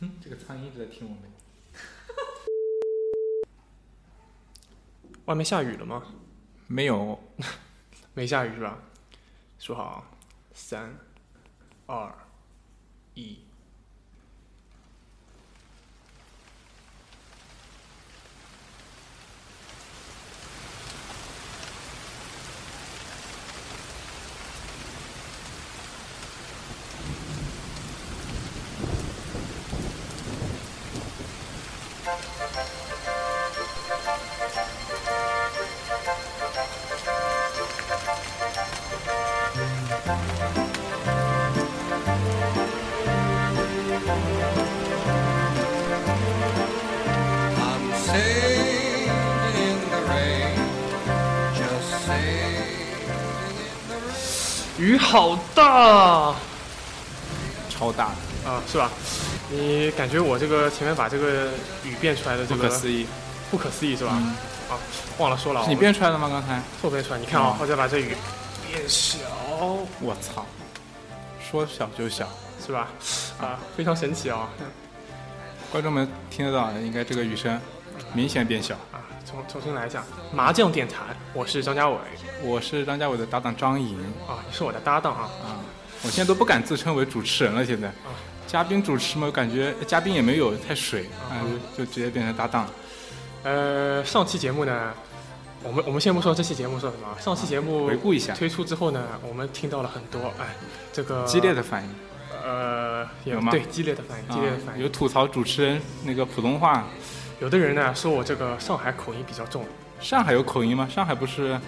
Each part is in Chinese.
哼，这个苍蝇一直在听我们。外面下雨了吗？没有，没下雨是吧？说好啊，三、二、一。感觉我这个前面把这个雨变出来的这个不可思议，不可思议是吧？啊，忘了说了，是你变出来的吗？刚才？我变出来，你看啊，我再把这雨变小，我操，说小就小，是吧？啊，非常神奇啊！观众们听得到，应该这个雨声明显变小。啊。重重新来一下，麻将电台，我是张家伟，我是张家伟的搭档张颖。啊，你是我的搭档啊。啊！我现在都不敢自称为主持人了，现在。啊，嘉宾主持嘛，感觉嘉宾也没有太水啊，就直接变成搭档。呃，上期节目呢，我们我们先不说这期节目说什么，上期节目回顾一下推出之后呢，我们听到了很多哎，这个激烈的反应，呃，有吗？对，激烈的反应，激烈的反应，有吐槽主持人那个普通话。有的人呢说我这个上海口音比较重，上海有口音吗？上海不是，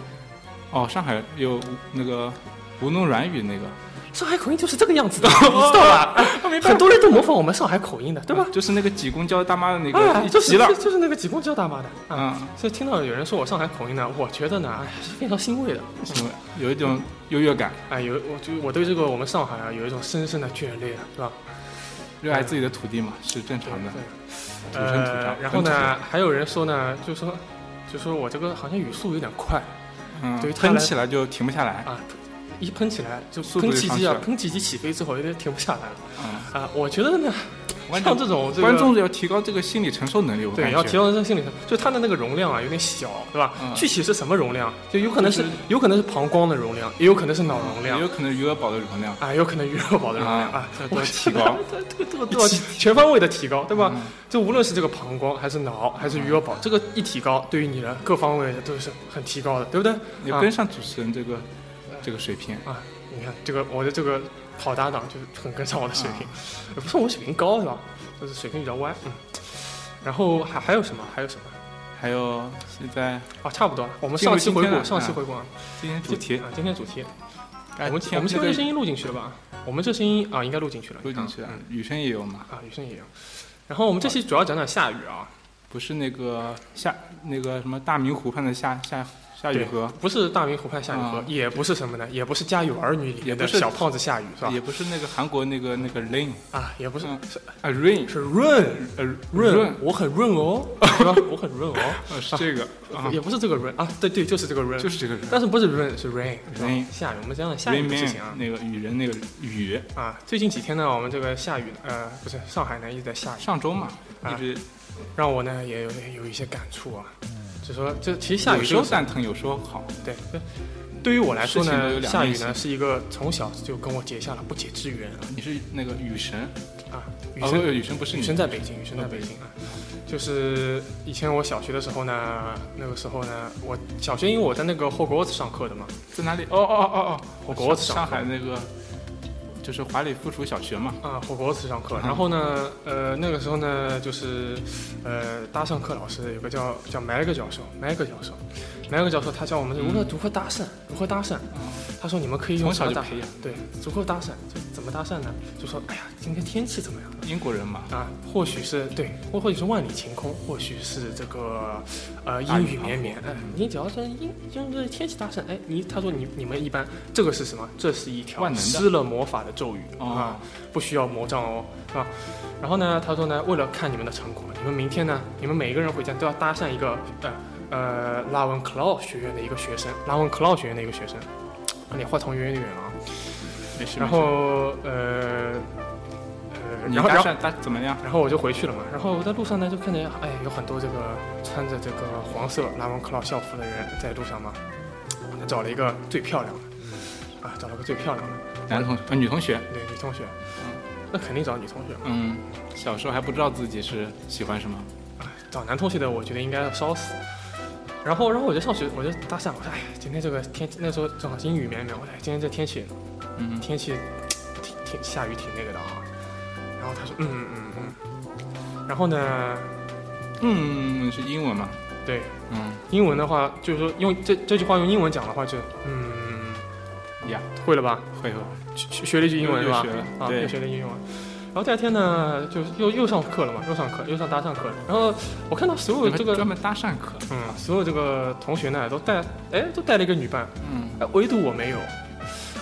哦，上海有那个吴侬软语那个，上海口音就是这个样子的，你知道吧？很多人都模仿我们上海口音的，对吧？就是那个挤公交大妈的那个，就是就是那个挤公交大妈的，嗯。所以听到有人说我上海口音呢，我觉得呢哎是非常欣慰的，欣慰，有一种优越感。哎，有我就我对这个我们上海啊有一种深深的眷恋，是吧？热爱自己的土地嘛，是正常的。呃，然后呢，还有人说呢，就说，就说我这个好像语速有点快，嗯，对，喷起来就停不下来啊，一喷起来就喷气机啊，喷气机起飞之后有点停不下来了，啊，我觉得呢。像这种观众要提高这个心理承受能力，对，要提高这个心理承受，就它的那个容量啊有点小，对吧？具体是什么容量？就有可能是有可能是膀胱的容量，也有可能是脑容量，也有可能余额宝的容量啊，有可能余额宝的容量啊，都要提高，全方位的提高，对吧？就无论是这个膀胱还是脑还是余额宝，这个一提高，对于你的各方位的都是很提高的，对不对？你跟上主持人这个这个水平啊，你看这个我的这个好搭档就是很跟上我的水平，也不是我水平高是吧？就是水平比较歪，嗯，然后还还有什么？还有什么？还有现在啊，差不多了。我们上期回顾，上期回顾啊。今天主题啊，今天主题。我们我们这个声音录进去了吧？我们这声音啊，应该录进去了。录进去了，雨声也有嘛？啊，雨声也有。然后我们这期主要讲讲下雨啊，不是那个下那个什么大明湖畔的下下。夏雨荷不是大明湖畔夏雨荷，也不是什么呢？也不是《家有儿女》里面的小胖子夏雨，是吧？也不是那个韩国那个那个 Rain 啊，也不是是啊 Rain 是润呃润，我很润哦，是吧？我很润哦，是这个啊，也不是这个 Run 啊，对对，就是这个 Run，，就是这个 Run，，但是不是 Run 是 Rain Rain 下雨，我们讲讲下雨的事情啊，那个雨人那个雨。啊，最近几天呢，我们这个下雨呃，不是上海呢一直在下雨，上周嘛一直让我呢也有有一些感触啊。就说这其实下雨有时候蛋疼，有时候好。对，对于我来说呢，下雨呢是一个从小就跟我结下了不解之缘。你是那个雨神啊？雨神，雨神不是雨神在北京，雨神在北京啊。就是以前我小学的时候呢，那个时候呢，我小学因为我在那个霍格沃茨上课的嘛，在哪里？哦哦哦哦，霍格沃茨上海那个。就是华里附属小学嘛，啊，霍格沃茨上课，然后呢，呃，那个时候呢，就是，呃，搭上课老师有个叫叫麦克教授，麦克教授，麦克教授他教我们如何如何搭讪，如何搭讪。他说：“你们可以用从小就培养，对，足够搭讪，就怎么搭讪呢？就说，哎呀，今天天气怎么样？英国人嘛，啊，或许是对，或或许是万里晴空，或许是这个，呃，阴雨绵绵。哎，你只要是阴，就是天气搭讪，哎，你他说你你们一般这个是什么？这是一条施了魔法的咒语啊，不需要魔杖哦，是吧？然后呢，他说呢，为了看你们的成果，你们明天呢，你们每一个人回家都要搭讪一个，呃呃，拉文克劳学院的一个学生，拉文克劳学院的一个学生。”你话筒远点远啊！没事。然后呃呃，你然后然后搭怎么样？然后我就回去了嘛。然后我在路上呢，就看见哎，有很多这个穿着这个黄色拉文克劳校服的人在路上嘛。我找了一个最漂亮的，啊，找了个最漂亮的男同呃女同学，对女同学，那肯定找女同学。嗯，小时候还不知道自己是喜欢什么，哎，找男同学的我觉得应该要烧死。然后，然后我就上学，我就搭讪，我说：“哎，今天这个天，那时候正好阴雨绵绵，我说：哎，今天这天气，嗯，天气挺挺下雨，挺那个的哈。”然后他说：“嗯嗯嗯嗯。”然后呢，嗯，是英文嘛？对，嗯，英文的话，就是说用这这句话用英文讲的话，就嗯呀，会了吧？会了，学学了一句英文是吧？啊，又学了一句英文。然后第二天呢，就又又上课了嘛，又上课，又上搭讪课了。然后我看到所有这个专门搭讪课，嗯，所有这个同学呢都带，哎，都带了一个女伴，嗯，哎，唯独我没有，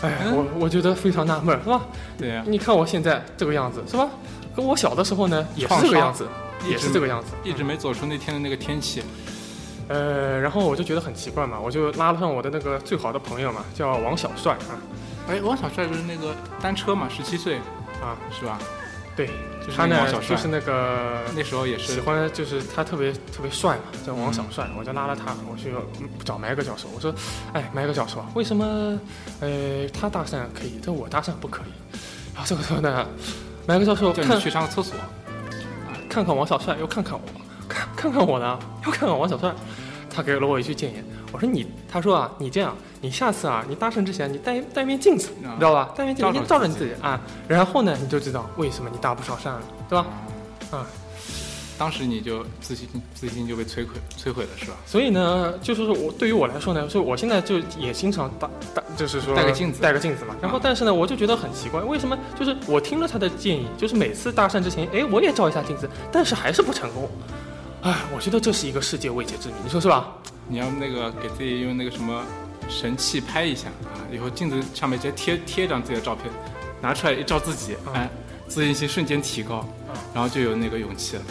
哎，我我觉得非常纳闷，是吧？对呀，你看我现在这个样子，是吧？跟我小的时候呢也是这个样子，也是这个样子，一直没走出那天的那个天气。呃，然后我就觉得很奇怪嘛，我就拉了上我的那个最好的朋友嘛，叫王小帅啊。哎，王小帅就是那个单车嘛，十七岁啊，是吧？对，就是他呢，就是那个那时候也是喜欢，就是他特别特别帅嘛，叫王小帅，我就拉了他，我去找麦克教授，我说，哎，麦克教授啊，为什么，呃，他搭讪可以，但我搭讪不可以？然后这个时候呢，麦克教授叫你去上个厕所，看看王小帅，又看看我，看看看我呢，又看看王小帅，他给了我一句建言，我说你，他说啊，你这样。你下次啊，你搭讪之前，你戴戴面镜子，你知道吧？戴面镜子，先照着你自己啊，然后呢，你就知道为什么你搭不上讪了，对吧？啊，当时你就自信自信就被摧毁摧毁了，是吧？所以呢，就是说我对于我来说呢，就我现在就也经常搭搭，就是说戴个镜子，戴个镜子嘛。然后，但是呢，我就觉得很奇怪，为什么？就是我听了他的建议，就是每次搭讪之前，哎，我也照一下镜子，但是还是不成功。哎，我觉得这是一个世界未解之谜，你说是吧？你要那个给自己用那个什么？神器拍一下啊，以后镜子上面直接贴贴一张自己的照片，拿出来一照自己，哎，自信心瞬间提高，然后就有那个勇气了。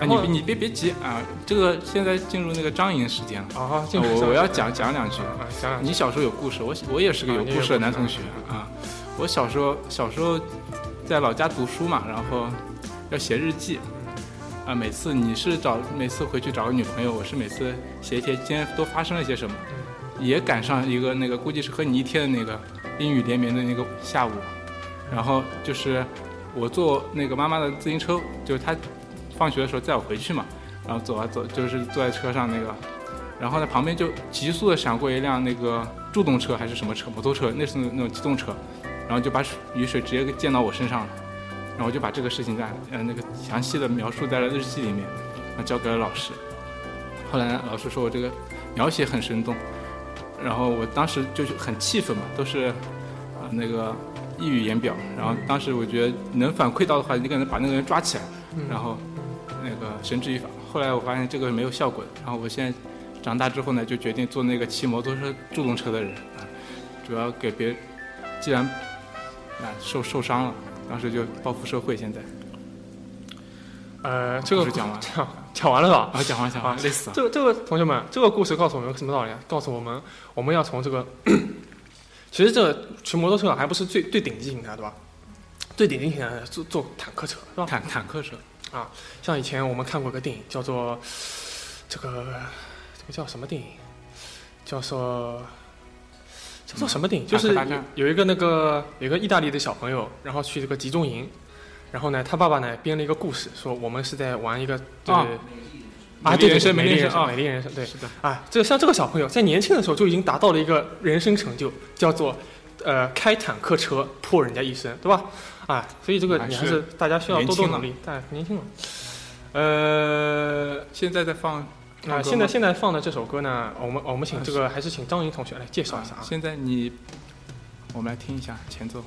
哎，你你别别急啊，这个现在进入那个张莹时间了啊，我我要讲讲两句。讲。你小时候有故事，我我也是个有故事的男同学啊。我小时候小时候在老家读书嘛，然后要写日记啊。每次你是找每次回去找个女朋友，我是每次写一写今天都发生了些什么。也赶上一个那个，估计是和你一天的那个阴雨连绵的那个下午，然后就是我坐那个妈妈的自行车，就是她放学的时候载我回去嘛，然后走啊走，就是坐在车上那个，然后呢旁边就急速的闪过一辆那个助动车还是什么车，摩托车，那是那种机动车，然后就把雨水直接给溅到我身上了，然后就把这个事情在呃那个详细的描述在了日记里面，然后交给了老师，后来老师说我这个描写很生动。然后我当时就是很气愤嘛，都是啊那个溢于言表。然后当时我觉得能反馈到的话，你可能把那个人抓起来，然后那个绳之以法。后来我发现这个没有效果。然后我现在长大之后呢，就决定做那个骑摩托车助动车的人啊，主要给别既然啊受受伤了，当时就报复社会。现在呃，这个讲完讲讲完了是吧？啊，讲完讲完，累死了。这个这个同学们，这个故事告诉我们什么道理啊？告诉我们，我们要从这个，其实这个骑摩托车还不是最最顶级型的，对吧？最顶级型的坐坐坦克车，是吧？坦坦克车啊，像以前我们看过个电影，叫做这个这个叫什么电影？叫做叫做什么电影？就是有一个那个有一个意大利的小朋友，然后去这个集中营。然后呢，他爸爸呢编了一个故事，说我们是在玩一个就是啊，对对对，美丽人生，美丽人生，对，是的，啊，这像这个小朋友在年轻的时候就已经达到了一个人生成就，叫做呃开坦克车破人家一生，对吧？啊，所以这个你还是大家需要多多努力，但年轻了。呃，现在在放啊，现在现在放的这首歌呢，我们我们请这个还是请张莹同学来介绍一下啊。现在你，我们来听一下前奏。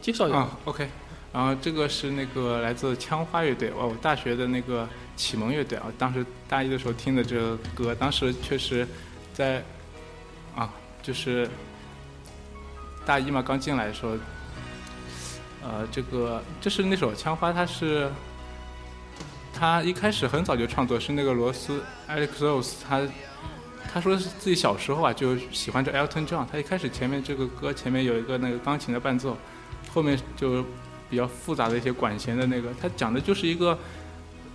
介绍一下。啊，OK，然后这个是那个来自枪花乐队，哦，我大学的那个启蒙乐队啊，当时大一的时候听的这个歌，当时确实，在啊，就是大一嘛，刚进来的时候，呃，这个这是那首枪花，它是他一开始很早就创作，是那个罗斯 Alex Rose，他他说是自己小时候啊就喜欢这 Elton John，他一开始前面这个歌前面有一个那个钢琴的伴奏，后面就比较复杂的一些管弦的那个，他讲的就是一个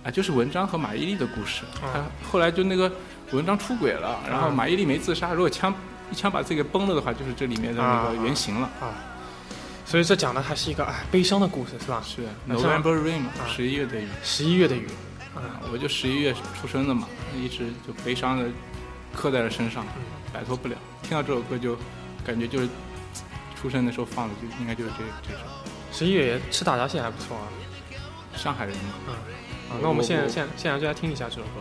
啊就是文章和马伊琍的故事。他后来就那个文章出轨了，然后马伊琍没自杀，如果枪一枪把自己给崩了的话，就是这里面的那个原型了。啊，所以这讲的还是一个哎悲伤的故事是吧？是 November Rain 嘛，十一月的雨。十一月的雨。啊，我就十一月出生的嘛，一直就悲伤的刻在了身上，摆脱不了。听到这首歌就感觉就是出生的时候放的，就应该就是这这首。十一月吃大闸蟹还不错啊，上海人嘛。嗯，啊，那我们现在现现在就来听一下这首歌。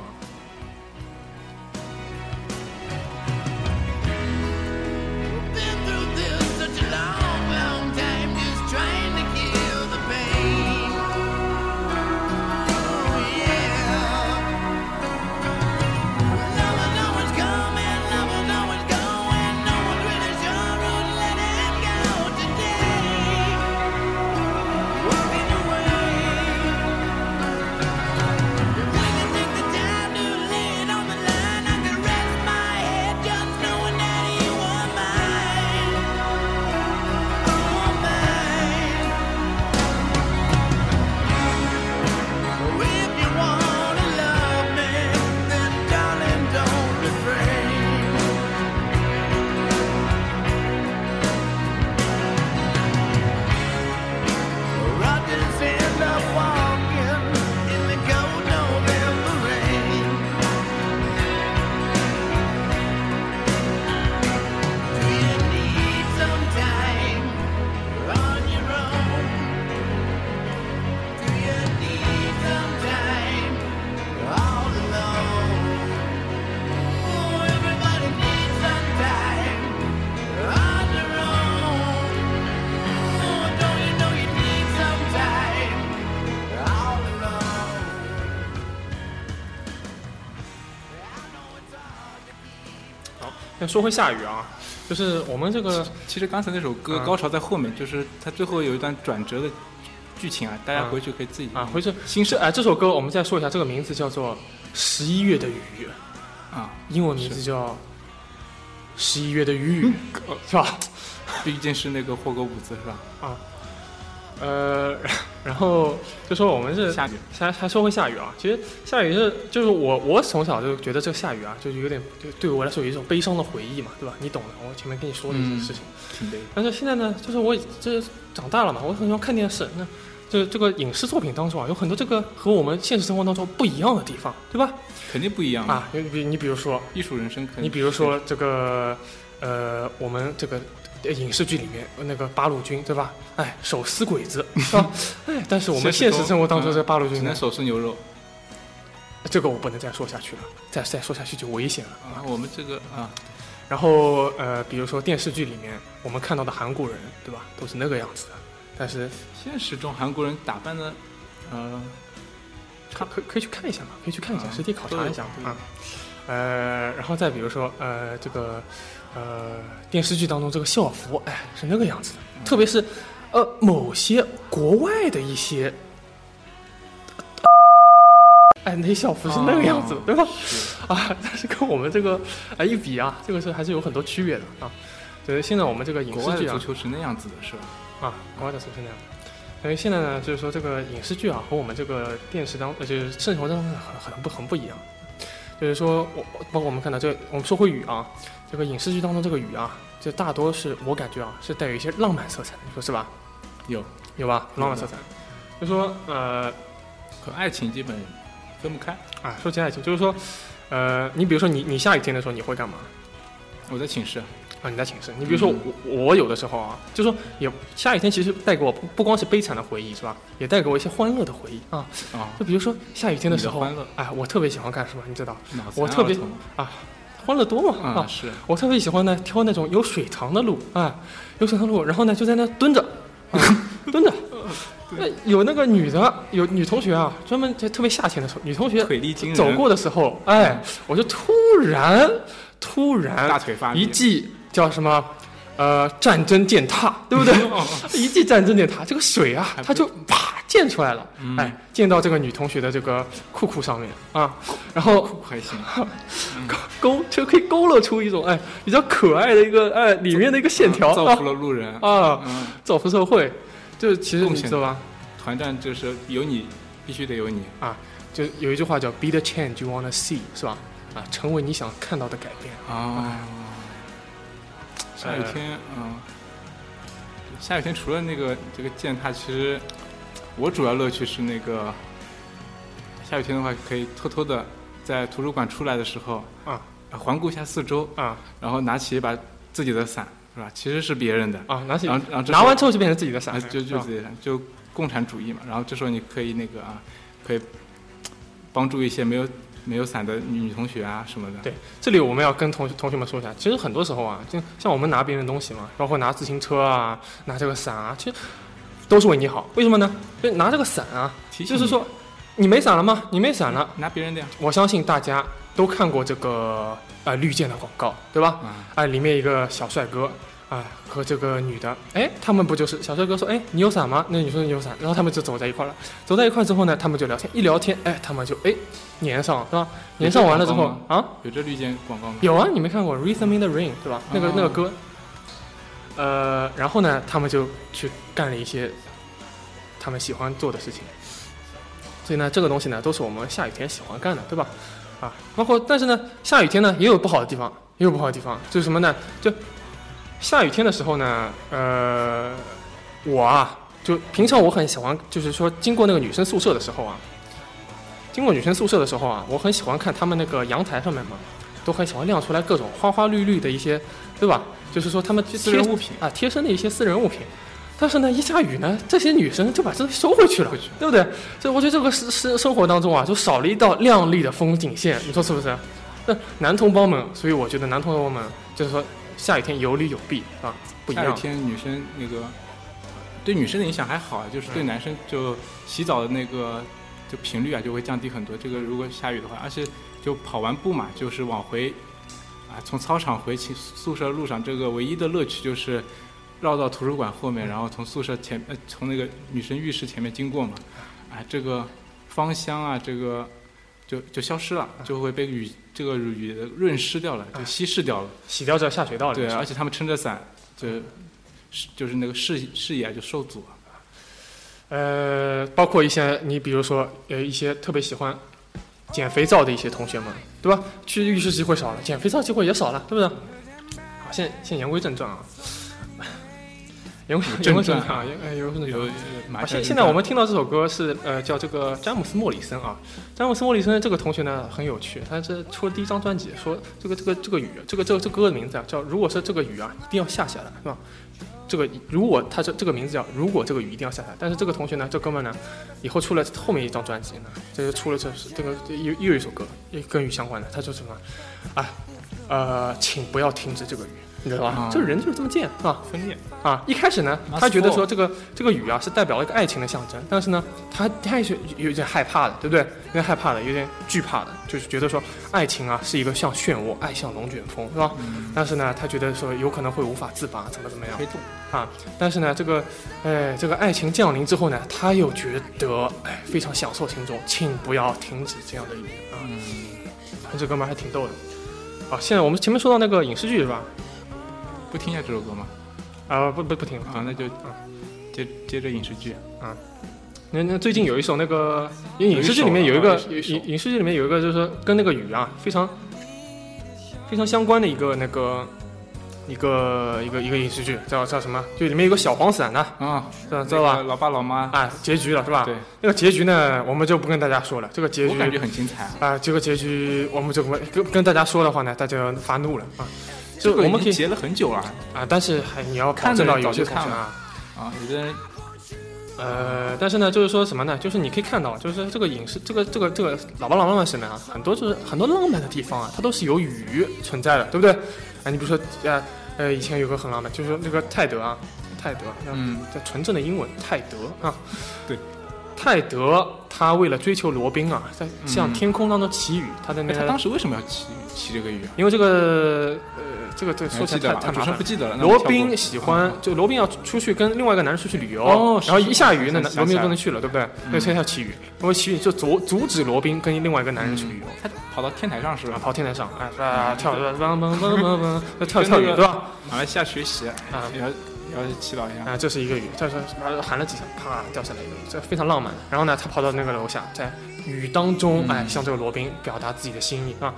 说回下雨啊，就是我们这个，其实刚才那首歌高潮在后面，就是它最后有一段转折的剧情啊，大家回去可以自己啊，回去新是哎，这首歌我们再说一下，这个名字叫做《十一月的雨》啊，英文名字叫《十一月的雨》，是吧？毕竟是那个霍格伍兹是吧？啊。呃，然后就说我们是下雨，还还说会下雨啊。其实下雨是就是我我从小就觉得这个下雨啊，就是有点就对我来说有一种悲伤的回忆嘛，对吧？你懂的。我前面跟你说的一些事情，挺悲。但是现在呢，就是我这长大了嘛，我很喜欢看电视。那这这个影视作品当中啊，有很多这个和我们现实生活当中不一样的地方，对吧？肯定不一样啊。你比你比如说艺术人生，你比如说这个呃，我们这个。影视剧里面那个八路军，对吧？哎，手撕鬼子？哎，但是我们现实生活当中这八路军只能手撕牛肉，这个我不能再说下去了，再再说下去就危险了啊！我们这个啊，然后呃，比如说电视剧里面我们看到的韩国人，对吧？都是那个样子的，但是现实中韩国人打扮的，呃，可可可以去看一下嘛，可以去看一下，实地考察一下啊。呃，然后再比如说呃，这个。呃，电视剧当中这个校服，哎，是那个样子的。特别是，呃，某些国外的一些，哎，那些校服是那个样子，对吧？啊，但是跟我们这个哎一比啊，这个是还是有很多区别的啊。就是现在我们这个影视剧啊，足球是那样子的，是吧？啊，国外的足球那样。所以现在呢，就是说这个影视剧啊，和我们这个电视当，呃，就是生活当中很很不很不一样。就是说我包括我们看到这，我们说回雨啊。这个影视剧当中，这个雨啊，就大多是我感觉啊，是带有一些浪漫色彩，你说是吧？有有吧，浪漫色彩。就说呃，和爱情基本分不开啊。说起爱情，就是说，呃，你比如说你你下雨天的时候你会干嘛？我在寝室啊，你在寝室。你比如说我我有的时候啊，就说也下雨天其实带给我不不光是悲惨的回忆是吧？也带给我一些欢乐的回忆啊啊。就比如说下雨天的时候，哎，我特别喜欢干什么？你知道？我特别啊。欢乐多嘛啊！是我特别喜欢呢，挑那种有水塘的路啊，有水塘路，然后呢就在那蹲着，蹲着。那有那个女的，有女同学啊，专门在特别夏天的时候，女同学走过的时候，哎，我就突然突然大腿发一记叫什么？呃战争践踏，对不对？一记战争践踏，这个水啊，它就啪溅溅出来了，哎，溅到这个女同学的这个裤裤上面啊，然后还行，勾就可以勾勒出一种哎比较可爱的一个哎里面的一个线条，造福了路人。啊，造福社会，就其实你知道吧？团战就是有你，必须得有你。啊，就有一句话叫 “Be the change you wanna see”，是吧？啊，成为你想看到的改变。啊。下雨天，嗯，下雨天除了那个这个践踏，其实我主要乐趣是那个下雨天的话，可以偷偷的在图书馆出来的时候啊，环顾一下四周啊，然后拿起一把自己的伞，是吧？其实是别人的啊，拿起，然后然后拿完之后就变成自己的伞，就就自己的伞，就共产主义嘛。然后这时候你可以那个啊，可以帮助一些没有。没有伞的女同学啊什么的。对，这里我们要跟同同学们说一下，其实很多时候啊，就像我们拿别人的东西嘛，包括拿自行车啊，拿这个伞啊，其实都是为你好。为什么呢？就拿这个伞啊，就是说你没伞了吗？你没伞了，拿别人的呀。我相信大家都看过这个呃绿箭的广告，对吧？啊，里面一个小帅哥。啊，和这个女的，哎，他们不就是小帅哥说，哎，你有伞吗？那女生有伞，然后他们就走在一块了。走在一块之后呢，他们就聊天，一聊天，哎，他们就哎粘上，是吧？粘上完了之后啊，有这绿箭广告吗？有啊，你没看过《Rhythm in the Rain》对吧？那个那个歌。呃，然后呢，他们就去干了一些他们喜欢做的事情。所以呢，这个东西呢，都是我们下雨天喜欢干的，对吧？啊，包括但是呢，下雨天呢也有不好的地方，也有不好的地方，就是什么呢？就下雨天的时候呢，呃，我啊，就平常我很喜欢，就是说经过那个女生宿舍的时候啊，经过女生宿舍的时候啊，我很喜欢看他们那个阳台上面嘛，都很喜欢亮出来各种花花绿绿的一些，对吧？就是说他们私人物品啊，贴身的一些私人物品。但是呢，一下雨呢，这些女生就把这收回去了，对不对？所以我觉得这个是是生活当中啊，就少了一道亮丽的风景线，你说是不是？那男同胞们，所以我觉得男同胞们就是说。下雨天有利有弊啊，不一样。下雨天女生那个对女生的影响还好，就是对男生就洗澡的那个就频率啊就会降低很多。这个如果下雨的话，而且就跑完步嘛，就是往回啊从操场回寝宿舍路上，这个唯一的乐趣就是绕到图书馆后面，然后从宿舍前呃从那个女生浴室前面经过嘛，啊这个芳香啊这个。就就消失了，就会被雨这个雨润湿掉了，就稀释掉了，洗掉这下水道了。对，而且他们撑着伞，就就是那个视视野就受阻了。呃，包括一些你比如说呃一些特别喜欢捡肥皂的一些同学们，对吧？去浴室机会少了，捡肥皂机会也少了，对不对？好，现现言归正传啊。言言归正传啊，言言归正传。现现在我们听到这首歌是呃叫这个詹姆斯莫里森啊，詹姆斯莫里森这个同学呢很有趣，他是出了第一张专辑，说这个这个这个雨，这个这个这歌的名字啊叫如果说这个雨啊一定要下下来是吧？这个如果他这这个名字叫如果这个雨一定要下下来，但是这个同学呢这哥们呢以后出了后面一张专辑呢，这就出了这是这个又又一首歌跟雨相关的，他说什么啊呃请不要停止这个雨。你知道吧？这个人就是这么贱，是吧？分裂啊！一开始呢，他觉得说这个这个雨啊是代表了一个爱情的象征，但是呢，他他也是有点害怕的，对不对？有点害怕的，有点惧怕的，就是觉得说爱情啊是一个像漩涡，爱像龙卷风，是吧？但是呢，他觉得说有可能会无法自拔，怎么怎么样？啊！但是呢，这个哎，这个爱情降临之后呢，他又觉得哎非常享受其中，请不要停止这样的雨啊！这哥们还挺逗的。好，现在我们前面说到那个影视剧是吧？不听一下这首歌吗？啊，不不不听啊，那就接接着影视剧啊。那那最近有一首那个因为影视剧里面有一个影影视剧里面有一个就是说跟那个雨啊非常非常相关的一个那个一个一个一个影视剧叫叫什么？就里面有个小黄伞的啊，知道知道吧？老爸老妈啊，结局了是吧？对，那个结局呢，我们就不跟大家说了。这个结局我感觉很精彩啊。这个结局我们就跟跟大家说的话呢，大家发怒了啊。就我们可以结了很久了啊，但是还你要看到有些看啊，啊，有的人，呃，但是呢，就是说什么呢？就是你可以看到，就是这个影视，这个这个这个老爸老妈们什么啊，很多就是很多浪漫的地方啊，它都是有雨存在的，对不对？啊，你比如说呃呃，以前有个很浪漫，就是那个泰德啊，泰德，嗯，在纯正的英文泰德啊，对，泰德他为了追求罗宾啊，在向天空当中祈雨，他的那他当时为什么要祈祈这个雨？啊因为这个呃。这个对说起来太太麻烦。不记得了。罗宾喜欢，就罗宾要出去跟另外一个男人出去旅游，然后一下雨，那罗宾就不能去了，对不对？所以他叫奇雨，因为奇雨就阻阻止罗宾跟另外一个男人去旅游。他跑到天台上是吧？跑天台上，哎，跳，蹦蹦蹦蹦蹦，跳跳雨对吧？马来西亚学习啊，要要祈祷一下啊。这是一个雨，他说喊了几声，啪掉下来一个雨，这非常浪漫。然后呢，他跑到那个楼下，在雨当中，哎，向这个罗宾表达自己的心意啊。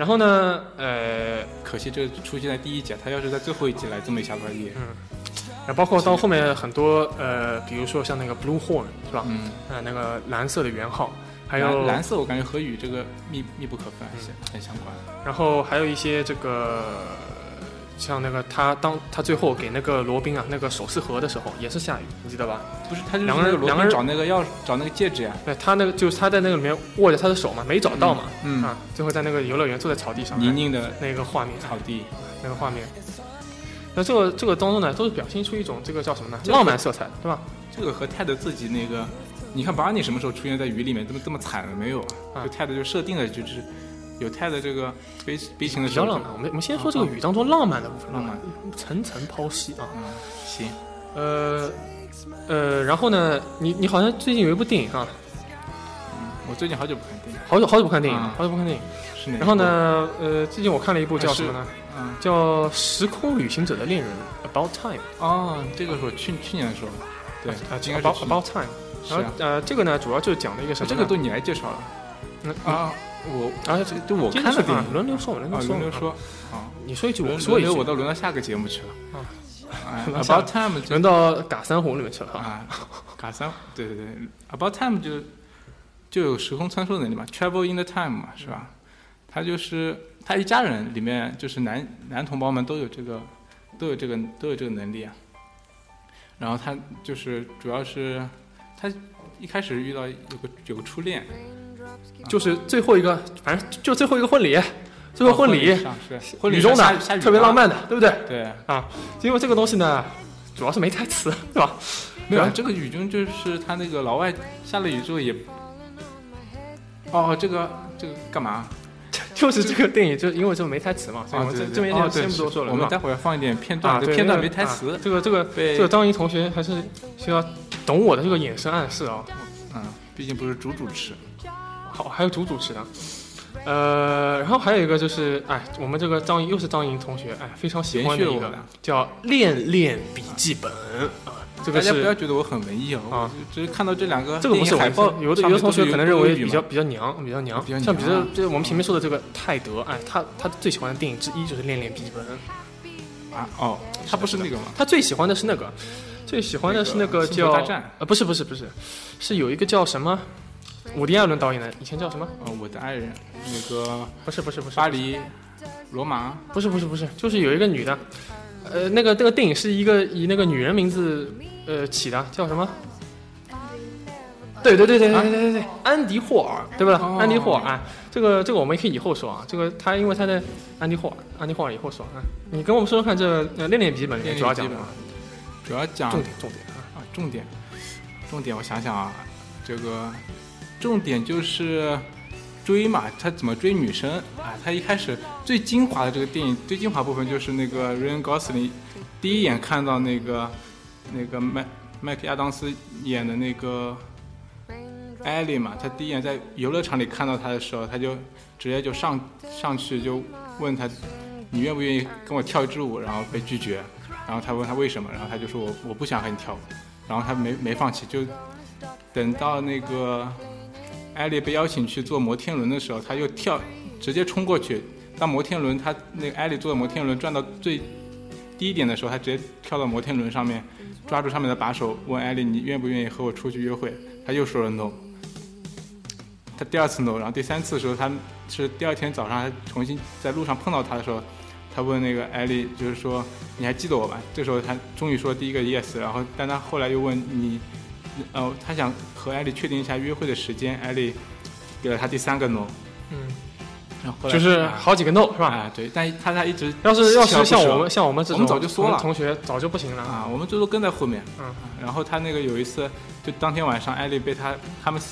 然后呢，呃，可惜这出现在第一集，他要是在最后一集来这么一下可以。嗯，然后包括到后面很多，呃，比如说像那个 Blue Horn 是吧？嗯，呃，那个蓝色的圆号，还有蓝色，我感觉和雨这个密密不可分，很相关。然后还有一些这个。像那个他当他最后给那个罗宾啊那个首饰盒的时候，也是下雨，你记得吧？不是，他就两个人两个人找那个钥匙，找那个戒指呀。对他那个就是他在那个里面握着他的手嘛，没找到嘛。嗯啊，最后在那个游乐园坐在草地上，泥泞的那个画面，草地那个画面。那这个这个当中呢，都是表现出一种这个叫什么呢？浪漫色彩，对吧？这个和泰德自己那个，你看巴尼什么时候出现在雨里面这么这么惨了没有啊？就泰德就设定了就是。有泰的这个悲悲情的比较浪漫。我们我们先说这个雨当中浪漫的部分，浪漫层层剖析啊。行，呃呃，然后呢，你你好像最近有一部电影啊。嗯，我最近好久不看电影，好久好久不看电影，好久不看电影。是然后呢，呃，最近我看了一部叫什么呢？嗯，叫《时空旅行者的恋人》，About Time。哦，这个是去去年的时候。对啊，应该是 About Time。然后呃，这个呢，主要就是讲了一个什么？这个都你来介绍了。嗯啊。我啊，这就我看的电影，轮流说，轮流说，轮流说。啊，你说一句，我说一句，我都轮到下个节目去了。啊，About Time 轮到嘎三红里面去了啊。嘎三，对对对，About Time 就就有时空穿梭能力嘛，Travel in the Time 嘛，是吧？他就是他一家人里面，就是男男同胞们都有这个，都有这个，都有这个能力啊。然后他就是主要是他一开始遇到有个有个初恋。就是最后一个，反正就最后一个婚礼，最后婚礼，婚礼中的特别浪漫的，对不对？对啊，因为这个东西呢，主要是没台词，对吧？没有，这个雨中就是他那个老外下了雨之后也，哦，这个这个干嘛？就是这个电影，就因为这个没台词嘛，所以我们这这边就先不多说了。我们待会儿放一点片段，片段没台词。这个这个这个张怡同学还是需要懂我的这个眼神暗示啊。嗯，毕竟不是主主持。好，还有主主持的，呃，然后还有一个就是，哎，我们这个张又是张莹同学，哎，非常喜欢的一个叫《恋恋笔记本》啊，这个大家不要觉得我很文艺哦，啊，只是看到这两个这个不是海报，有的有的同学可能认为比较比较娘，比较娘，像比如就我们前面说的这个泰德，哎，他他最喜欢的电影之一就是《恋恋笔记本》啊，哦，他不是那个吗？他最喜欢的是那个，最喜欢的是那个叫呃，不是不是不是，是有一个叫什么？伍迪·艾伦导演的，以前叫什么？呃，我的爱人，那个不是不是不是巴黎，罗马，不是不是不是，就是有一个女的，呃，那个那个电影是一个以那个女人名字呃起的，叫什么？对对对对对对对对，安迪·霍尔，对吧？安迪·霍尔啊，这个这个我们可以以后说啊，这个他因为他的安迪·霍尔，安迪·霍尔以后说啊，你跟我们说说看，这呃《恋恋笔记本》主要讲什么？主要讲重点重点啊，重点重点，我想想啊，这个。重点就是追嘛，他怎么追女生啊？他一开始最精华的这个电影最精华部分就是那个瑞恩·高斯林第一眼看到那个那个麦麦克亚当斯演的那个艾莉嘛，他第一眼在游乐场里看到他的时候，他就直接就上上去就问他，你愿不愿意跟我跳一支舞？然后被拒绝，然后他问他为什么？然后他就说我我不想和你跳舞，然后他没没放弃，就等到那个。艾丽被邀请去坐摩天轮的时候，他又跳，直接冲过去。当摩天轮他那个艾丽坐的摩天轮转到最低点的时候，他直接跳到摩天轮上面，抓住上面的把手，问艾丽：“你愿不愿意和我出去约会？”他又说了 “no”。他第二次 no，然后第三次的时候，他是第二天早上还重新在路上碰到他的时候，他问那个艾丽，就是说：“你还记得我吧？”这时候他终于说第一个 yes，然后但他后来又问你。呃，他想和艾丽确定一下约会的时间，艾丽给了他第三个 no，嗯，然后就是好几个 no 是吧？啊，对，但他他一直要是要是像我们像我们这种，我们早就说了，同学早就不行了啊，我们最多跟在后面，嗯，然后他那个有一次，就当天晚上，艾丽被他他们，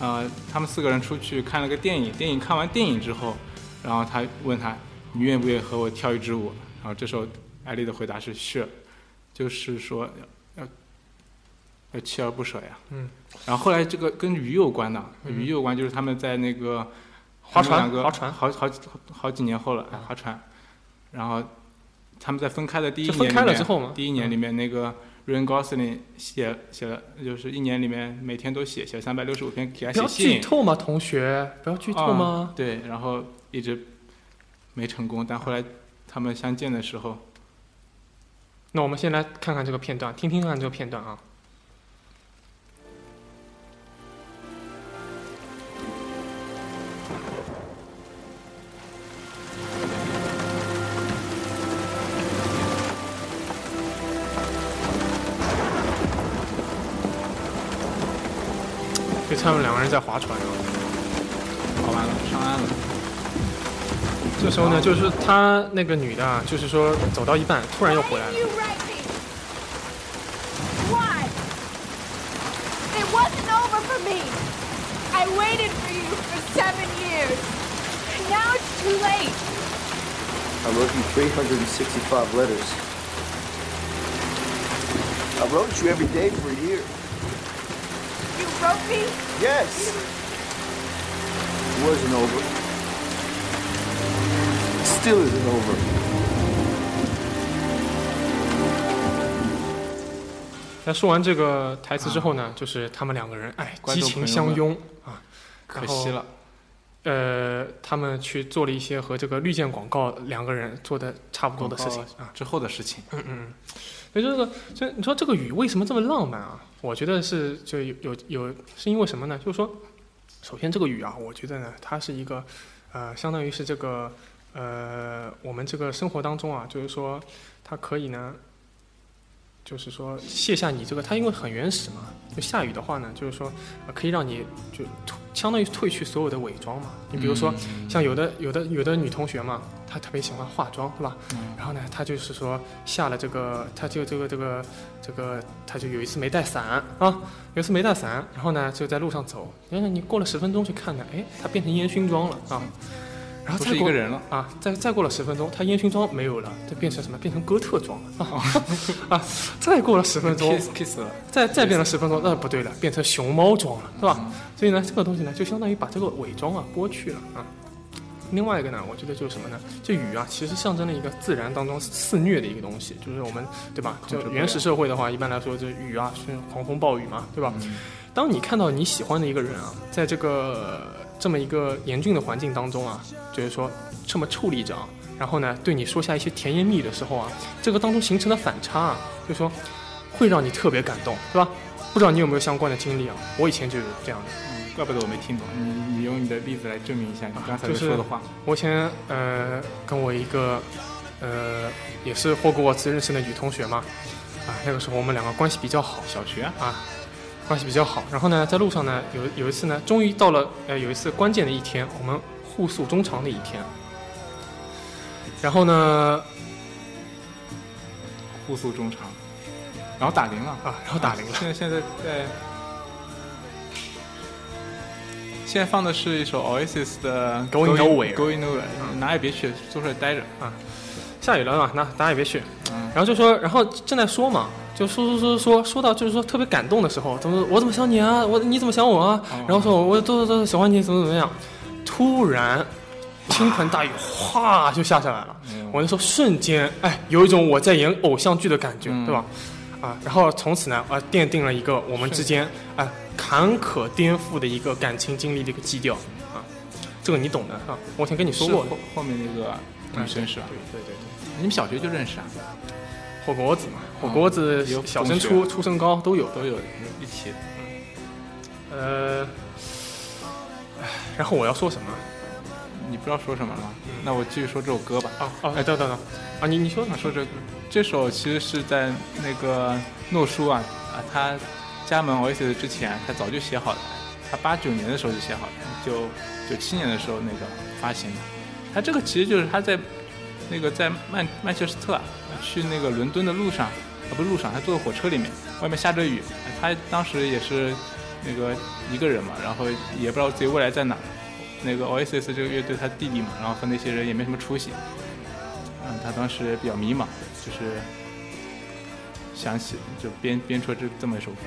呃，他们四个人出去看了个电影，电影看完电影之后，然后他问他，你愿不愿意和我跳一支舞？然后这时候艾丽的回答是 sure，就是说要要锲而不舍呀。嗯。然后后来这个跟鱼有关的，鱼有关就是他们在那个划船，划船，好好好几年后了，划船。然后他们在分开的第一年分开了之后第一年里面那个 Ryan Gosling 写写了，就是一年里面每天都写，写三百六十五篇给他写信。不要剧透吗，同学？不要剧透吗？对，然后一直没成功，但后来他们相见的时候，那我们先来看看这个片段，听听看这个片段啊。他们两个人在划船，划完了上岸了。这时候呢，就是他那个女的，啊，就是说走到一半，突然又回来了。I wrote you 365 letters. I wrote you every day for a year. wrote me? Yes. It wasn't over. It still isn't over. 那说完这个台词之后呢，就是他们两个人哎激情相拥啊，可惜了。呃，他们去做了一些和这个绿箭广告两个人做的差不多的事情啊，之后的事情。嗯嗯。所以这个，所以你说这个雨为什么这么浪漫啊？我觉得是就有有有，是因为什么呢？就是说，首先这个雨啊，我觉得呢，它是一个，呃，相当于是这个，呃，我们这个生活当中啊，就是说，它可以呢，就是说卸下你这个，它因为很原始嘛，就下雨的话呢，就是说可以让你就相当于褪去所有的伪装嘛。你比如说，像有的有的有的女同学嘛。她特别喜欢化妆，对吧？然后呢，她就是说下了这个，她就这个这个这个，她就有一次没带伞啊，有一次没带伞，然后呢就在路上走，你看你过了十分钟去看呢，哎，她变成烟熏妆了啊，然后再一个人了啊，再再过了十分钟，他烟熏妆没有了，就变成什么？变成哥特妆了啊 啊！再过了十分钟，kiss 了，再再变了十分钟，那不对了，变成熊猫妆了，是吧？所以呢，这个东西呢，就相当于把这个伪装啊剥去了啊。另外一个呢，我觉得就是什么呢？这雨啊，其实象征了一个自然当中肆虐的一个东西，就是我们对吧？就原始社会的话，一般来说，这雨啊是狂风暴雨嘛，对吧？当你看到你喜欢的一个人啊，在这个这么一个严峻的环境当中啊，就是说这么矗立着啊，然后呢，对你说下一些甜言蜜语的时候啊，这个当中形成的反差啊，就说会让你特别感动，对吧？不知道你有没有相关的经历啊？我以前就有这样的。怪不得我没听懂，你你用你的例子来证明一下你刚才说的话。我以前呃跟我一个呃也是霍格沃茨认识的女同学嘛，啊那个时候我们两个关系比较好，小学啊关系比较好。然后呢在路上呢有有一次呢终于到了呃有一次关键的一天，我们互诉衷肠的一天。然后呢互诉衷肠，然后打铃了啊，然后打铃了。现在现在在。现在放的是一首 Oasis 的 Going Nowhere，Going Nowhere，哪也别去，宿舍待着啊。下雨了嘛，那大家也别去。然后就说，然后正在说嘛，就说说说说说到就是说特别感动的时候，怎么我怎么想你啊？我你怎么想我啊？然后说我都都喜欢你怎么怎么样？突然倾盆大雨哗就下下来了。我那时候瞬间哎，有一种我在演偶像剧的感觉，对吧？啊，然后从此呢，啊，奠定了一个我们之间啊坎坷颠覆的一个感情经历的一个基调啊，这个你懂的啊，我先跟你说过。后后面那个女生是吧？对对对对，你们小学就认识啊？火锅子嘛，火锅子小升初、初升高都有都有一起。嗯。呃，然后我要说什么？你不知道说什么吗？那我继续说这首歌吧。哦哦，哎，等等等，啊，你你说说这这首其实是在那个诺叔啊啊，他加盟 Oasis 之前，他早就写好的，他八九年的时候就写好了，九九七年的时候那个发行的。他这个其实就是他在那个在曼曼彻斯特去那个伦敦的路上啊，不是路上，他坐在火车里面，外面下着雨，他当时也是那个一个人嘛，然后也不知道自己未来在哪。那个 Oasis 这个乐队他弟弟嘛，然后和那些人也没什么出息，嗯，他当时也比较迷茫，就是想起就编编出这这么一首歌。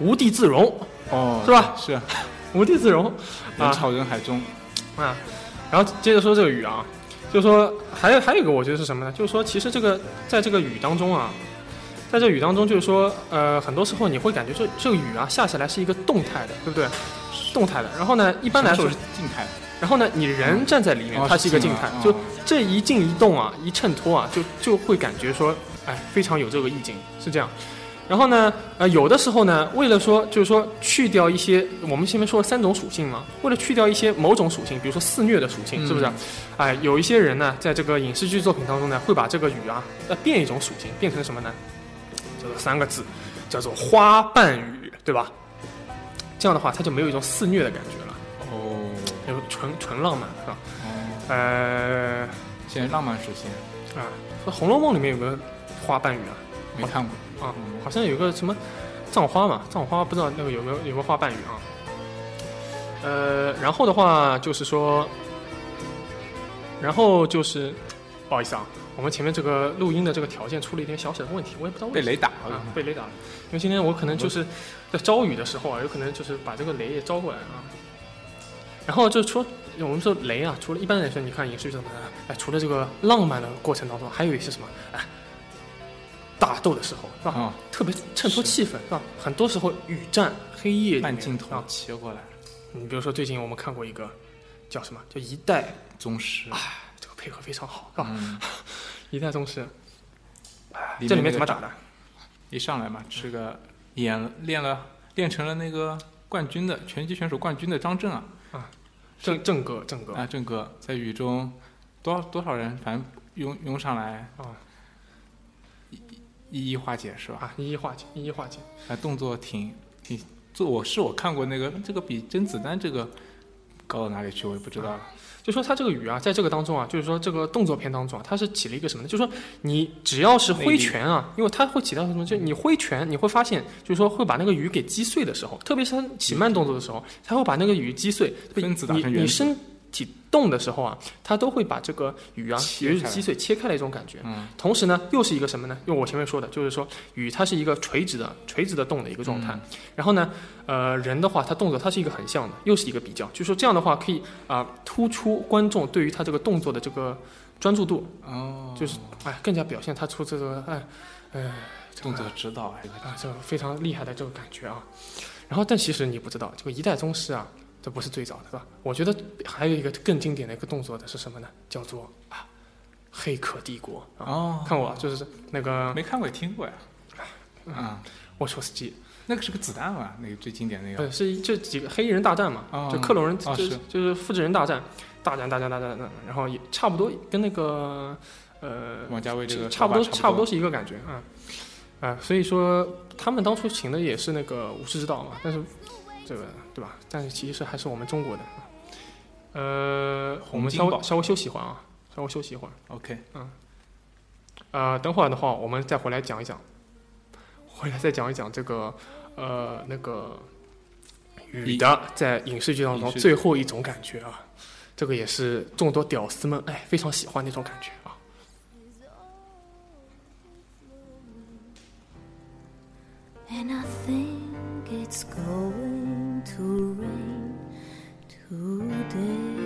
无地自容，哦，是吧？是，无地自容，啊人潮人海中，啊。然后接着说这个雨啊，就是说还有还有一个我觉得是什么呢？就是说其实这个在这个雨当中啊，在这雨当中就是说呃很多时候你会感觉这这个雨啊下下来是一个动态的，对不对？动态的。然后呢，一般来说是静态的。然后呢，你人站在里面，哦它是一个静态，就这一静一动啊，一衬托啊，就就会感觉说，哎，非常有这个意境，是这样。然后呢，呃，有的时候呢，为了说就是说去掉一些，我们前面说了三种属性嘛，为了去掉一些某种属性，比如说肆虐的属性，嗯是不是？哎，有一些人呢，在这个影视剧作品当中呢，会把这个雨啊，呃，变一种属性，变成什么呢？叫做三个字，叫做花瓣雨，对吧？这样的话，它就没有一种肆虐的感觉了。哦，有纯纯浪漫，是吧？哦，呃现在浪漫属性啊，说《红楼梦》里面有个花瓣雨啊没看过。啊，好像有个什么葬花嘛，葬花不知道那个有没有有没有花瓣雨啊。呃，然后的话就是说，然后就是不好意思啊，我们前面这个录音的这个条件出了一点小小的问题，我也不知道为什么被雷打了啊，被雷打了。因为今天我可能就是在招雨的时候啊，有可能就是把这个雷也招过来啊。然后就说我们说雷啊，除了一般来说，你看影视剧什么的，哎，除了这个浪漫的过程当中，还有一些什么，哎，打斗的时候是吧？啊，特别衬托气氛是。吧？很多时候雨战黑夜里面慢镜头啊，切过来，你比如说最近我们看过一个叫什么叫一代，宗师，这个配合非常好是吧？嗯，一代宗师，这里面怎么打的？一上来嘛，是个演练了练成了那个冠军的拳击选手冠军的张震啊。啊。正正哥正哥。啊，郑哥在雨中多少多少人，反正拥拥上来。啊一一化解是吧？啊，一一化解，一一化解。啊，动作挺挺做我是我看过那个这个比甄子丹这个高到哪里去我也不知道了。就说他这个鱼啊，在这个当中啊，就是说这个动作片当中啊，它是起了一个什么呢？就是说你只要是挥拳啊，因为它会起到什么？就你挥拳，你会发现，就是说会把那个鱼给击碎的时候，特别是它起慢动作的时候，它会把那个鱼击碎。分子打你成原子你身体动的时候啊，它都会把这个雨啊，切开来雨击碎、切开的一种感觉。嗯，同时呢，又是一个什么呢？用我前面说的，就是说雨它是一个垂直的、垂直的动的一个状态。嗯然后呢，呃，人的话，他动作它是一个横向的，又是一个比较，就是说这样的话可以啊、突出观众对于他这个动作的这个专注度，哦，就是哎更加表现他出这个哎哎这个动作指导啊这个非常厉害的这个感觉啊。然后但其实你不知道，这个一代宗师啊，这不是最早的，是吧？我觉得还有一个更经典的一个动作的是什么呢？叫做啊黑客帝国啊。哦，看过啊，就是那个没看过也听过呀。啊，沃楚斯基，那个是个子弹吧？那个最经典那个呃，是这几个黑衣人大战嘛，哦就克隆人，哦就是就是复制人大战，大战大战大战大战，然后也差不多跟那个呃王家卫这个差不多差不多是一个感觉啊啊，所以说他们当初请的也是那个武士之道嘛，但是这个对吧？但是其实还是我们中国的。啊呃，我们稍微稍微休息一会儿啊，稍微休息一会儿。OK，嗯呃，等会儿的话，我们再回来讲一讲，回来再讲一讲这个呃那个雨的在影视剧当中最后一种感觉啊，这个也是众多屌丝们哎非常喜欢的一种感觉啊。And I think it's going to rain today.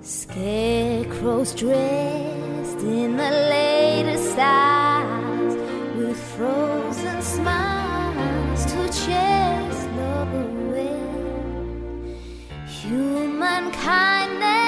Scarecrows dressed in the latest styles with frozen smiles to chase love away. Human kindness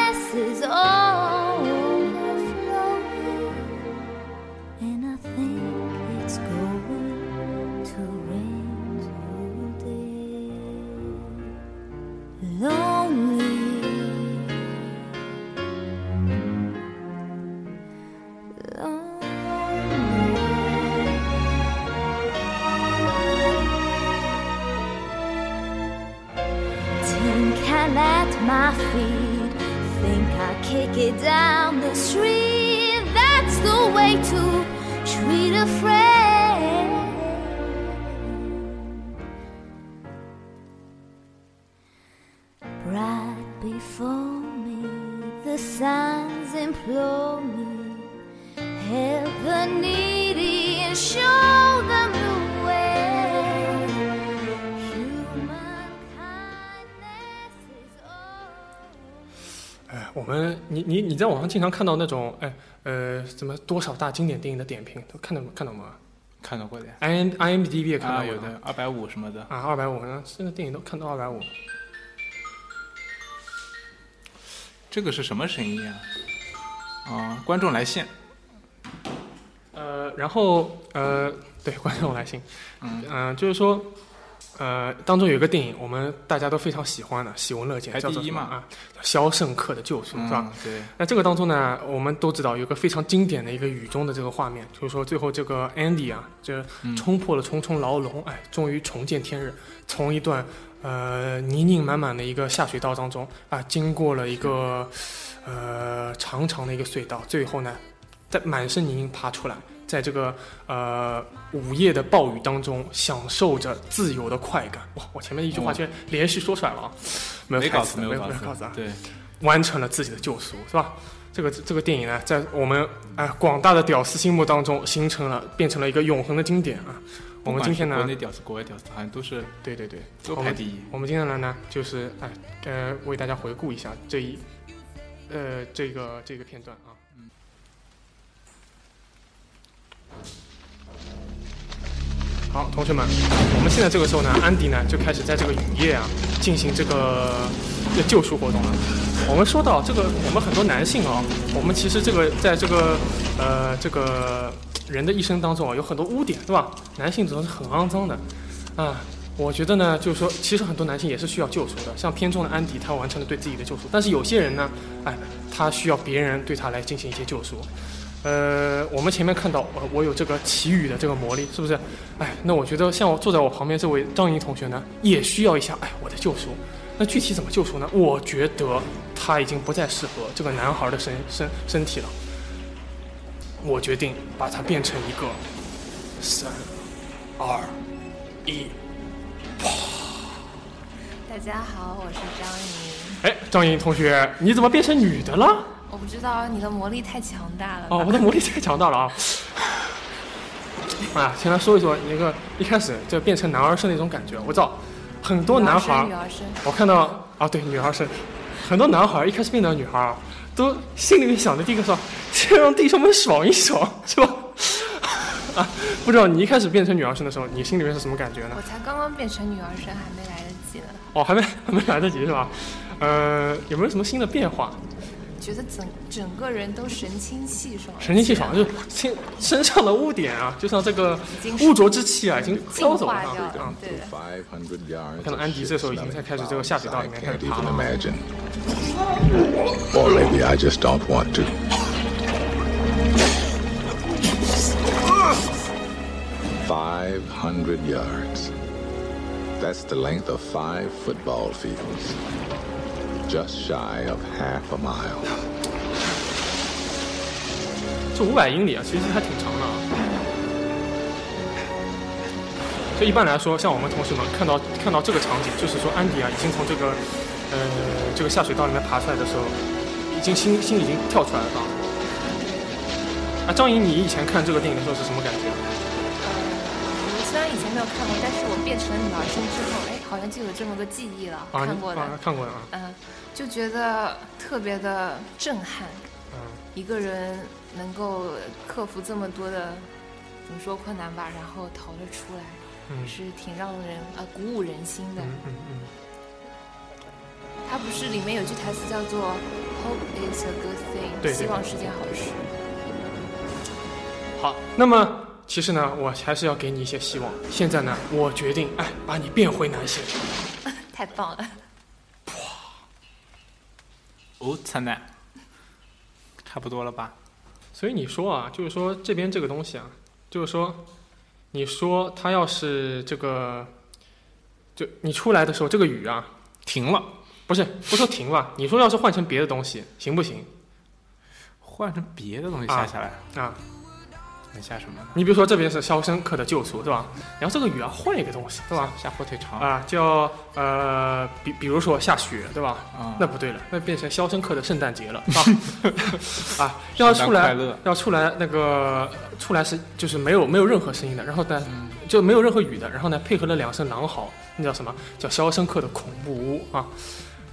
my feet. Think I kick it down the street. That's the way to treat a friend. Right before me, the signs implore me. Help the needy and show. Bright 你你你在网上经常看到那种哎呃什么多少大经典电影的点评，都看到看到吗看到过的呀。？I M I M D B 也看到有的二百五什么的。啊，二百五，现在电影都看到二百五。这个是什么声音啊？啊，观众来信。呃，然后呃，对观众来信，嗯，嗯、就是说，呃，当中有一个电影，我们大家都非常喜欢的，喜闻乐见，还叫什么啊，叫《肖申克的救赎》，是吧？嗯？对，那这个当中呢，我们都知道有个非常经典的一个雨中的这个画面，就是说最后这个 Andy 啊，这嗯冲破了重重牢笼，哎，终于重见天日，从一段呃泥泞满满的一个下水道当中啊，经过了一个呃长长的一个隧道，最后呢，在满身泥泞爬出来，在这个呃午夜的暴雨当中，享受着自由的快感。哇，我前面一句话哦居然连续说出来了啊，没有台词没有稿没有稿子啊，对，完成了自己的救赎，是吧？这个这个电影呢，在我们哎、广大的屌丝心目当中，形成了变成了一个永恒的经典啊。我们今天呢国，内屌丝、国外屌丝，好像都是对对对，都排第一。我们今天来呢，就是哎呃，为大家回顾一下这一呃这个这个片段啊。好，同学们，我们现在这个时候呢，安迪呢就开始在这个雨夜啊进行这个这救赎活动了。我们说到这个，我们很多男性啊，我们其实这个在这个呃这个人的一生当中啊，有很多污点，对吧？男性总是很肮脏的啊。我觉得呢，就是说，其实很多男性也是需要救赎的。像片中的安迪，他完成了对自己的救赎，但是有些人呢，哎，他需要别人对他来进行一些救赎。呃，我们前面看到我我有这个祈雨的这个魔力，是不是？哎，那我觉得像我坐在我旁边这位张莹同学呢，也需要一下哎我的救赎。那具体怎么救赎呢？我觉得他已经不再适合这个男孩的身身身体了。我决定把它变成一个三二一。大家好，我是张莹。哎，张莹同学，你怎么变成女的了？我不知道你的魔力太强大了。哦，我的魔力太强大了啊！啊，先来说一说那个一开始就变成男儿身那种感觉。我知道很多男孩儿我看到啊，对，女儿身，很多男孩儿一开始变成女孩儿啊，都心里面想的第一个说，先让弟兄们爽一爽，是吧？啊，不知道你一开始变成女儿身的时候，你心里面是什么感觉呢我？才刚刚变成女儿身，还没来得及呢。哦，还没还没来得及是吧？呃，有没有什么新的变化？觉得整整个人都神清气爽，神清气爽，就是身身上的污点啊，就像这个污浊之气啊，已经飘走了啊。对的，500 yards 看到安迪这时候已经在开始这个下水道里面开始爬了。imagine. Or maybe I just don't want to. Five hundred yards. That's the length of five football fields. Just shy of half a mile. 这五百英里啊，其实还挺长的啊。就一般来说，像我们同学们看到看到这个场景，就是说安迪啊，已经从这个呃这个下水道里面爬出来的时候，已经心心已经跳出来了啊。啊，张颖，你以前看这个电影的时候是什么感觉啊？我虽然以前没有看过，但是我变成了女儿身之后，哎，好像就有这么个记忆了，啊，看过的啊，，看过的啊。嗯，就觉得特别的震撼。嗯，一个人能够克服这么多的怎么说困难吧，然后逃了出来，是挺让人呃鼓舞人心的。嗯嗯嗯。他不是里面有句台词叫做 “Hope is a good thing”，对对希望是件好事。好，那么其实呢，我还是要给你一些希望。现在呢，我决定，哎，把你变回男性。太棒了！哦，灿烂，差不多了吧？所以你说啊，就是说这边这个东西啊，就是说，你说他要是这个，就你出来的时候，这个雨啊停了，不是不说停了，你说要是换成别的东西，行不行换成别的东西啊下下来，啊？能下什么呢？你比如说这边是《肖申克的救赎》，对吧？然后这个雨啊，换一个东西，对吧？下火腿肠啊，叫呃，比比如说下雪，对吧？啊，那不对了，那变成《肖申克的圣诞节 》了 啊！啊，要出来要出来那个出来是就是没有没有任何声音的，然后呢嗯就没有任何雨的，然后呢配合了两声狼嚎，那叫什么叫《肖申克的恐怖屋》啊？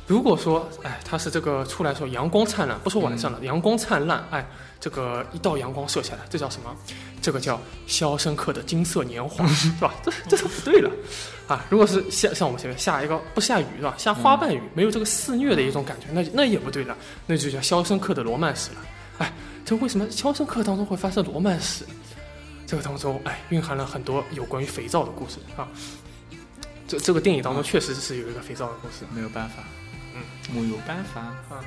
如果说，哎，它是这个出来的时候阳光灿烂，不说晚上了，阳光灿烂，哎，这个一道阳光射下来，这叫什么？这个叫《肖申克的金色年华》，是吧？这这就不对了，啊！如果是下像我们前面下一个不下雨是吧？下花瓣雨，没有这个肆虐的一种感觉，那那也不对了，那就叫《肖申克的罗曼史》了。哎，这为什么《肖申克》当中会发生罗曼史？这个当中，哎，蕴含了很多有关于肥皂的故事啊。这这个电影当中确实是有一个肥皂的故事，没有办法。嗯没有办法啊，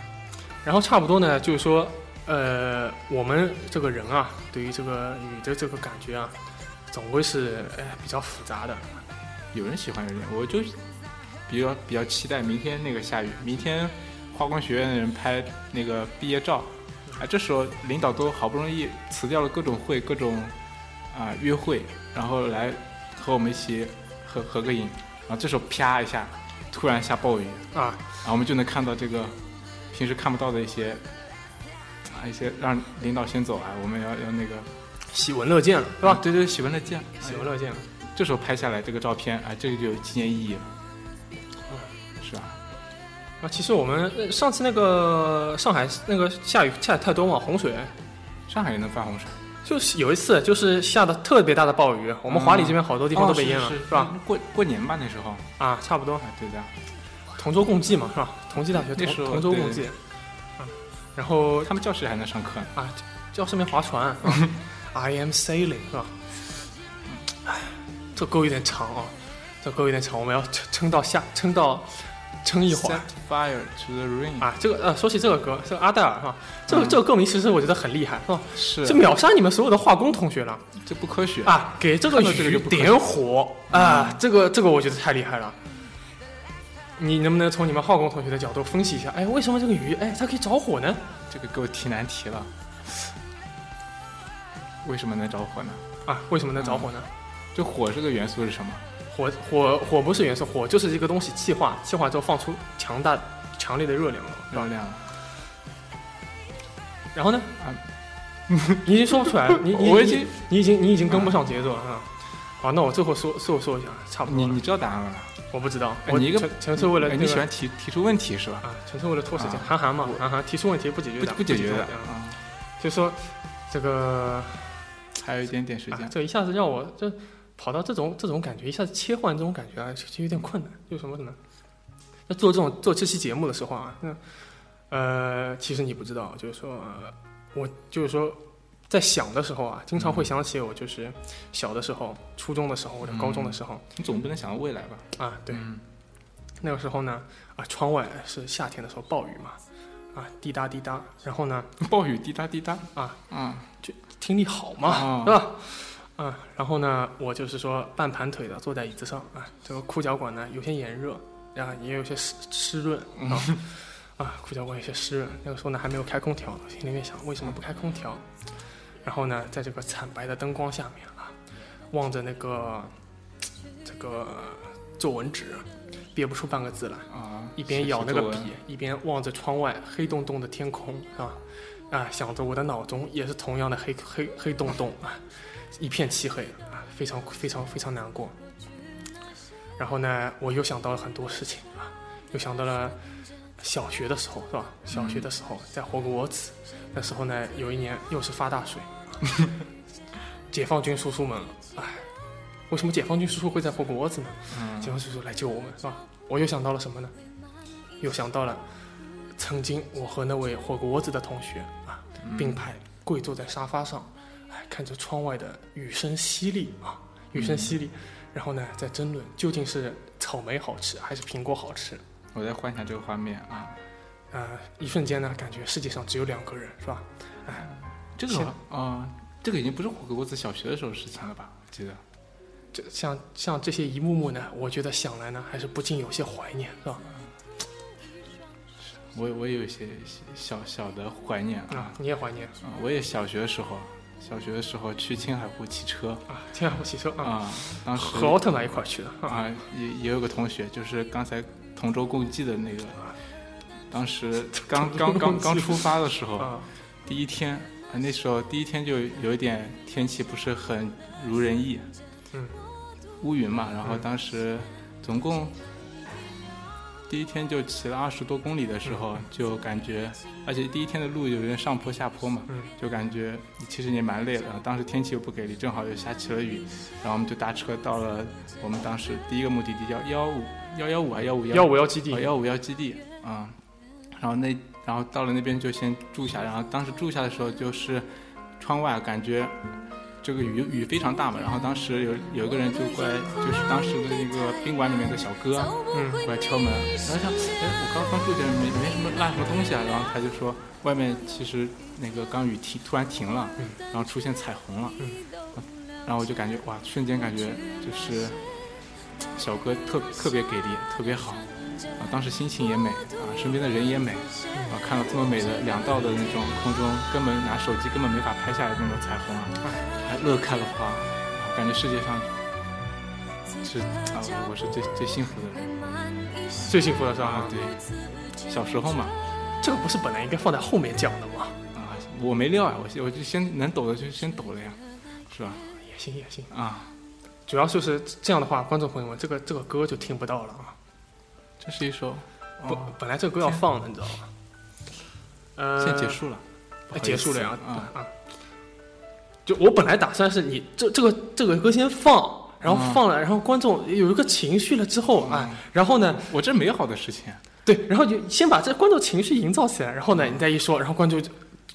然后差不多呢，就是说，呃，我们这个人啊，对于这个雨的这个感觉啊，总归是哎比较复杂的。有人喜欢，有人我就比较比较期待明天那个下雨。明天化工学院的人拍那个毕业照，啊，这时候领导都好不容易辞掉了各种会、各种啊约会，然后来和我们一起合合个影，然后这时候啪一下。突然下暴雨啊，然后我们就能看到这个平时看不到的一些一些让领导先走啊，我们要要那个喜闻乐见了，是吧？对对，喜闻乐见，喜闻乐见了。这时候拍下来这个照片，哎，这个就有纪念意义了，是吧？啊，其实我们上次那个上海那个下雨下的太多嘛，洪水，上海也能发洪水。就是有一次，就是下的特别大的暴雨，我们华里这边好多地方都被淹了，是吧？过过年吧那时候啊，差不多，对的。同舟共济嘛，是吧？同济大学那时候同舟共济，嗯，然后他们教室还能上课啊，教室里面划船，I am sailing 是吧？哎，这歌有点长啊，这歌有点长，我们要撑撑到下，撑到。撑一会儿。Set Fire to the rain 啊，这个呃，说起这个歌，这个阿黛尔是吧？这个这个歌名其实我觉得很厉害，是吧？是。这秒杀你们所有的化工同学了，这不科学啊！给这个雨点火啊！这个这个我觉得太厉害了。你能不能从你们化工同学的角度分析一下？哎，为什么这个鱼哎它可以着火呢？这个给我提难题了。为什么能着火呢？啊，为什么能着火呢？这火这个元素是什么？火火火不是元素，火就是一个东西气化，气化之后放出强大、强烈的热量了，热量。然后呢？啊，你已经说不出来了，你你已经你已经你已经跟不上节奏了啊！好，那我最后说说说一下，差不多。你你知道答案吗？我不知道。你一个纯粹为了你喜欢提提出问题是吧？啊，纯粹为了拖时间。韩寒嘛，韩寒提出问题不解决不不解决的啊。就说这个还有一点点时间，这一下子让我这。跑到这种这种感觉，一下子切换这种感觉啊，其实有点困难。就什么什么，那做这种做这期节目的时候啊，那呃，其实你不知道，就是说，我就是说，在想的时候啊，经常会想起我就是小的时候、初中的时候或者高中的时候。你总不能想到未来吧？啊，对。那个时候呢，啊，窗外是夏天的时候，暴雨嘛，啊，滴答滴答，然后呢，暴雨滴答滴答，啊，嗯，就听力好嘛，是吧？啊，然后呢，我就是说半盘腿的坐在椅子上啊，这个裤脚管呢有些炎热，然后也有些湿湿润啊，啊，裤脚管有些湿润。那个时候呢还没有开空调，心里面想为什么不开空调？然后呢，在这个惨白的灯光下面啊，望着那个这个作文纸，憋不出半个字来啊，一边咬那个笔，一边望着窗外黑洞洞的天空啊，啊，想着我的脑中也是同样的黑黑黑洞洞啊。一片漆黑啊，非常非常非常难过。然后呢，我又想到了很多事情啊，又想到了小学的时候，是吧？小学的时候在活个窝子，那时候呢，有一年又是发大水，解放军叔叔们，哎，为什么解放军叔叔会在活个窝子呢？解放军叔叔来救我们，是吧？我又想到了什么呢？又想到了曾经我和那位活个窝子的同学啊，并排跪坐在沙发上。哎看着窗外的雨声淅沥啊，雨声淅沥，然后呢，在争论究竟是草莓好吃还是苹果好吃。我在幻想这个画面啊，啊，一瞬间呢，感觉世界上只有两个人，是吧？哎，这个啊，这个已经不是火锅子小学的时候事情了吧？我记得，这像像这些一幕幕呢，我觉得想来呢，还是不禁有些怀念，是吧？我我有一些小小的怀念啊，你也怀念啊？我也小学的时候。小学的时候去青海湖骑车啊，青海湖骑车啊，当时和奥特曼一块去的啊，也也有个同学，就是刚才同舟共济的那个，当时 刚刚刚刚出发的时候，第一天，那时候第一天就有一点天气不是很如人意，嗯，乌云嘛，然后当时总共第一天就骑了二十多公里的时候，就感觉，而且第一天的路有点上坡下坡嘛，就感觉其实也蛮累的。当时天气又不给力，正好又下起了雨，然后我们就搭车到了我们当时第一个目的地，叫幺五幺幺五还幺五幺五幺基地，幺五幺基地啊。然后那然后到了那边就先住下，然后当时住下的时候就是窗外感觉。这个雨雨非常大嘛，然后当时有有一个人就过来，就是当时的那个宾馆里面的小哥，嗯，过来敲门，然后想，哎，我刚刚住进来没没什么落什么东西啊，然后他就说外面其实那个刚雨停突然停了，嗯，然后出现彩虹了，嗯，然后我就感觉哇，瞬间感觉就是小哥特特别给力，特别好，啊，当时心情也美，啊，身边的人也美，啊，看到这么美的两道的那种空中根本拿手机根本没法拍下来那种彩虹啊。乐开了花，感觉世界上是啊，我是最最幸福的人，最幸福的是吧？对，小时候嘛，这个不是本来应该放在后面讲的吗？啊，我没料啊，我我就先能抖的就先抖了呀，是吧？也行也行啊，主要就是这样的话，观众朋友们，这个这个歌就听不到了啊。这是一首不，本来这个歌要放的，你知道吗？呃，先结束了，结束了呀啊啊。就我本来打算是你这这个这个歌先放，然后放了，然后观众有一个情绪了之后啊，然后呢，我这美好的事情，对，然后就先把这观众情绪营造起来，然后呢，你再一说，然后观众就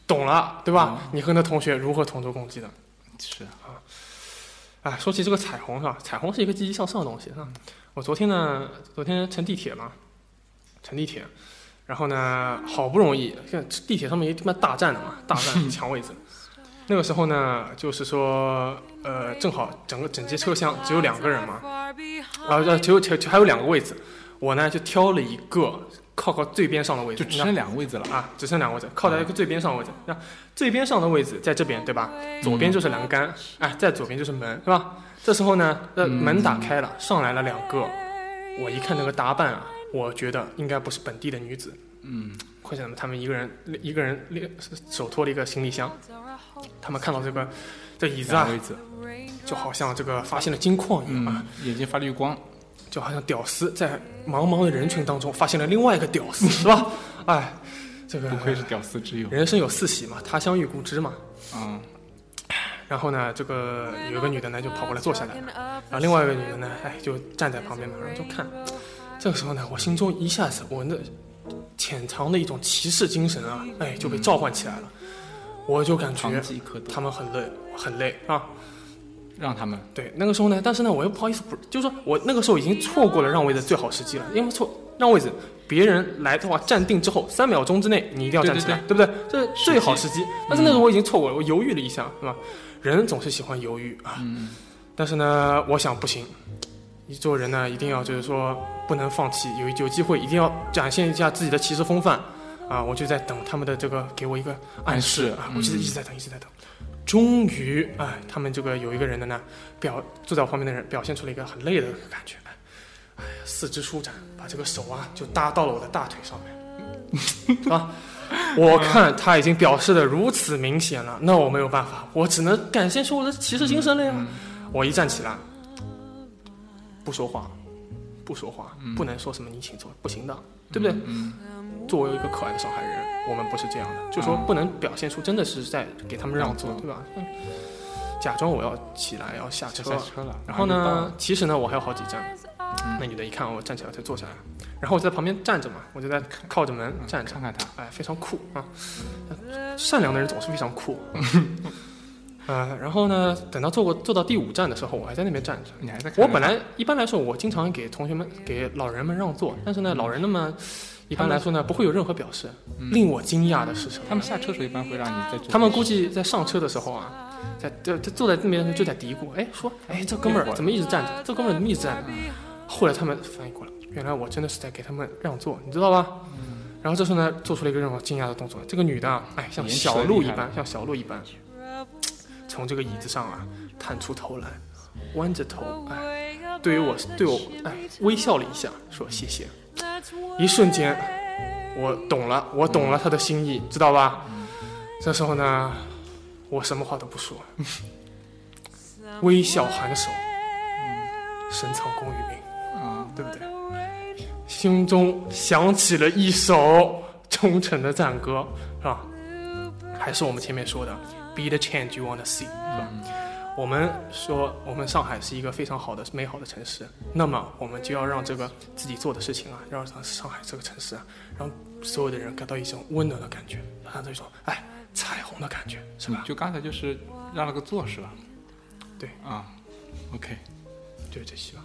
懂了，对吧？你和那同学如何同舟共济的？是啊，哎，说起这个彩虹是吧？彩虹是一个积极向上的东西？我昨天呢，昨天乘地铁嘛，乘地铁，然后呢，好不容易，现在地铁上面一他妈大战的嘛，大战抢 位置。那个时候呢，就是说，呃，正好整个整节车厢只有两个人嘛，啊，只有只还有两个位置，我呢就挑了一个靠靠最边上的位置，就只剩两个位置了啊，只剩两个位置，靠在一个最边上的位置。那最边上的位置在这边对吧？左边就是栏杆，哎，在左边就是门是吧？这时候呢，那门打开了，上来了两个，我一看那个打扮啊，我觉得应该不是本地的女子，嗯，快想他们一个人一个人手托了一个行李箱。他们看到这个这椅子啊，就好像这个发现了金矿一样啊，眼睛发绿光，就好像屌丝在茫茫的人群当中发现了另外一个屌丝，是吧？哎，这个不愧是屌丝之友，人生有四喜嘛，他乡遇故知嘛。嗯。然后呢，这个有一个女的呢就跑过来坐下来了，然后另外一个女的呢，哎，就站在旁边嘛，然后就看。这个时候呢，我心中一下子我那潜藏的一种骑士精神啊，哎，就被召唤起来了。我就感觉他们很累，很累啊，让他们。对那个时候呢，但是呢，我又不好意思，不就是说我那个时候已经错过了让位的最好时机了，因为错让位置，别人来的话站定之后三秒钟之内你一定要站起来，对不对？这是最好时机。但是那时候我已经错过了，我犹豫了一下，是吧？人总是喜欢犹豫啊，但是呢，我想不行，你做人呢一定要就是说不能放弃，有有机会一定要展现一下自己的骑士风范。啊，我就在等他们的这个给我一个暗示啊，我就一直在等，一直在等。终于，哎，他们这个有一个人的呢，表坐在我旁边的人表现出了一个很累的感觉，哎呀，四肢舒展，把这个手啊就搭到了我的大腿上面，啊，我看他已经表示的如此明显了，那我没有办法，我只能展现出我的骑士精神了呀。我一站起来，不说话，不说话，不能说什么你请坐，不行的，对不对？作为一个可爱的上海人，我们不是这样的，就说不能表现出真的是在给他们让座，对吧？假装我要起来要下车了，然后呢，其实呢我还有好几站。那女的一看我站起来，才坐下来，然后我在旁边站着嘛，我就在靠着门站着，看看她，哎，非常酷啊！善良的人总是非常酷。呃，然后呢，等到坐过坐到第五站的时候，我还在那边站着。你还在？我本来一般来说，我经常给同学们、给老人们让座，但是呢，老人们。一般来说呢，不会有任何表示。令我惊讶的是什么？他们下车时候一般会让你在。他们估计在上车的时候啊，在在坐在那边就在嘀咕，哎，说，哎，这哥们儿怎么一直站着？这哥们儿怎么一直站着？后来他们翻译过来，原来我真的是在给他们让座，你知道吧？然后这时候呢，做出了一个让我惊讶的动作。这个女的，哎，像小鹿一般，像小鹿一般，从这个椅子上啊探出头来，弯着头，哎，对于我，对我，哎，微笑了一下，说谢谢。一瞬间，我懂了，我懂了他的心意，知道吧？这时候呢，我什么话都不说，微笑颔首，深藏功与名啊，对不对？心中响起了一首忠诚的赞歌，是吧？还是我们前面说的，Be the change you want to see，是吧？我们说我们上海是一个非常好的、美好的城市，那么我们就要让这个自己做的事情啊，让上海这个城市啊，让所有的人感到一种温暖的感觉，让这种哎彩虹的感觉，是吧？就刚才就是让了个座，是吧？对啊，OK，就是这些吧。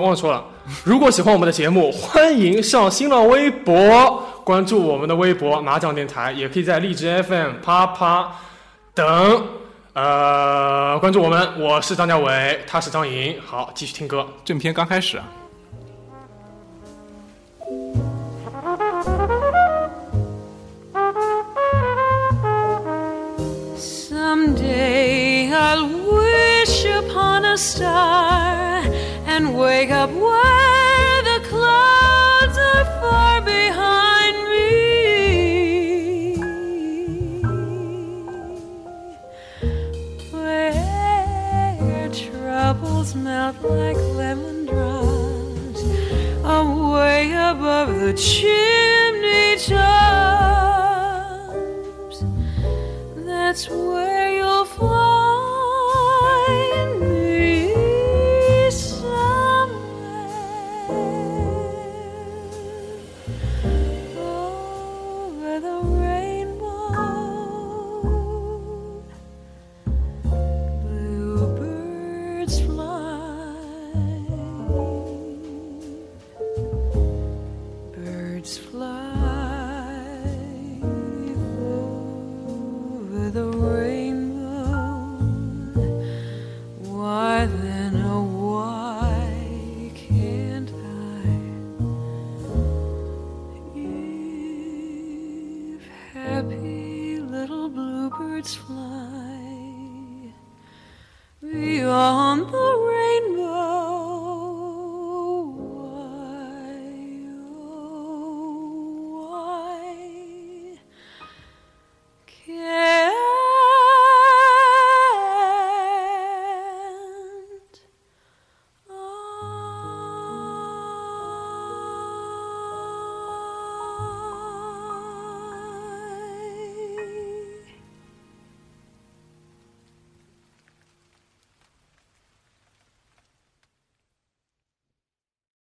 忘了说了，如果喜欢我们的节目，欢迎上新浪微博关注我们的微博麻将电台，也可以在荔枝 FM、啪啪等呃关注我们。我是张家伟，他是张莹。好，继续听歌。正片刚开始啊。Someday I'll wish upon a star. And wake up where the clouds are far behind me. Where troubles melt like lemon drops away above the chimney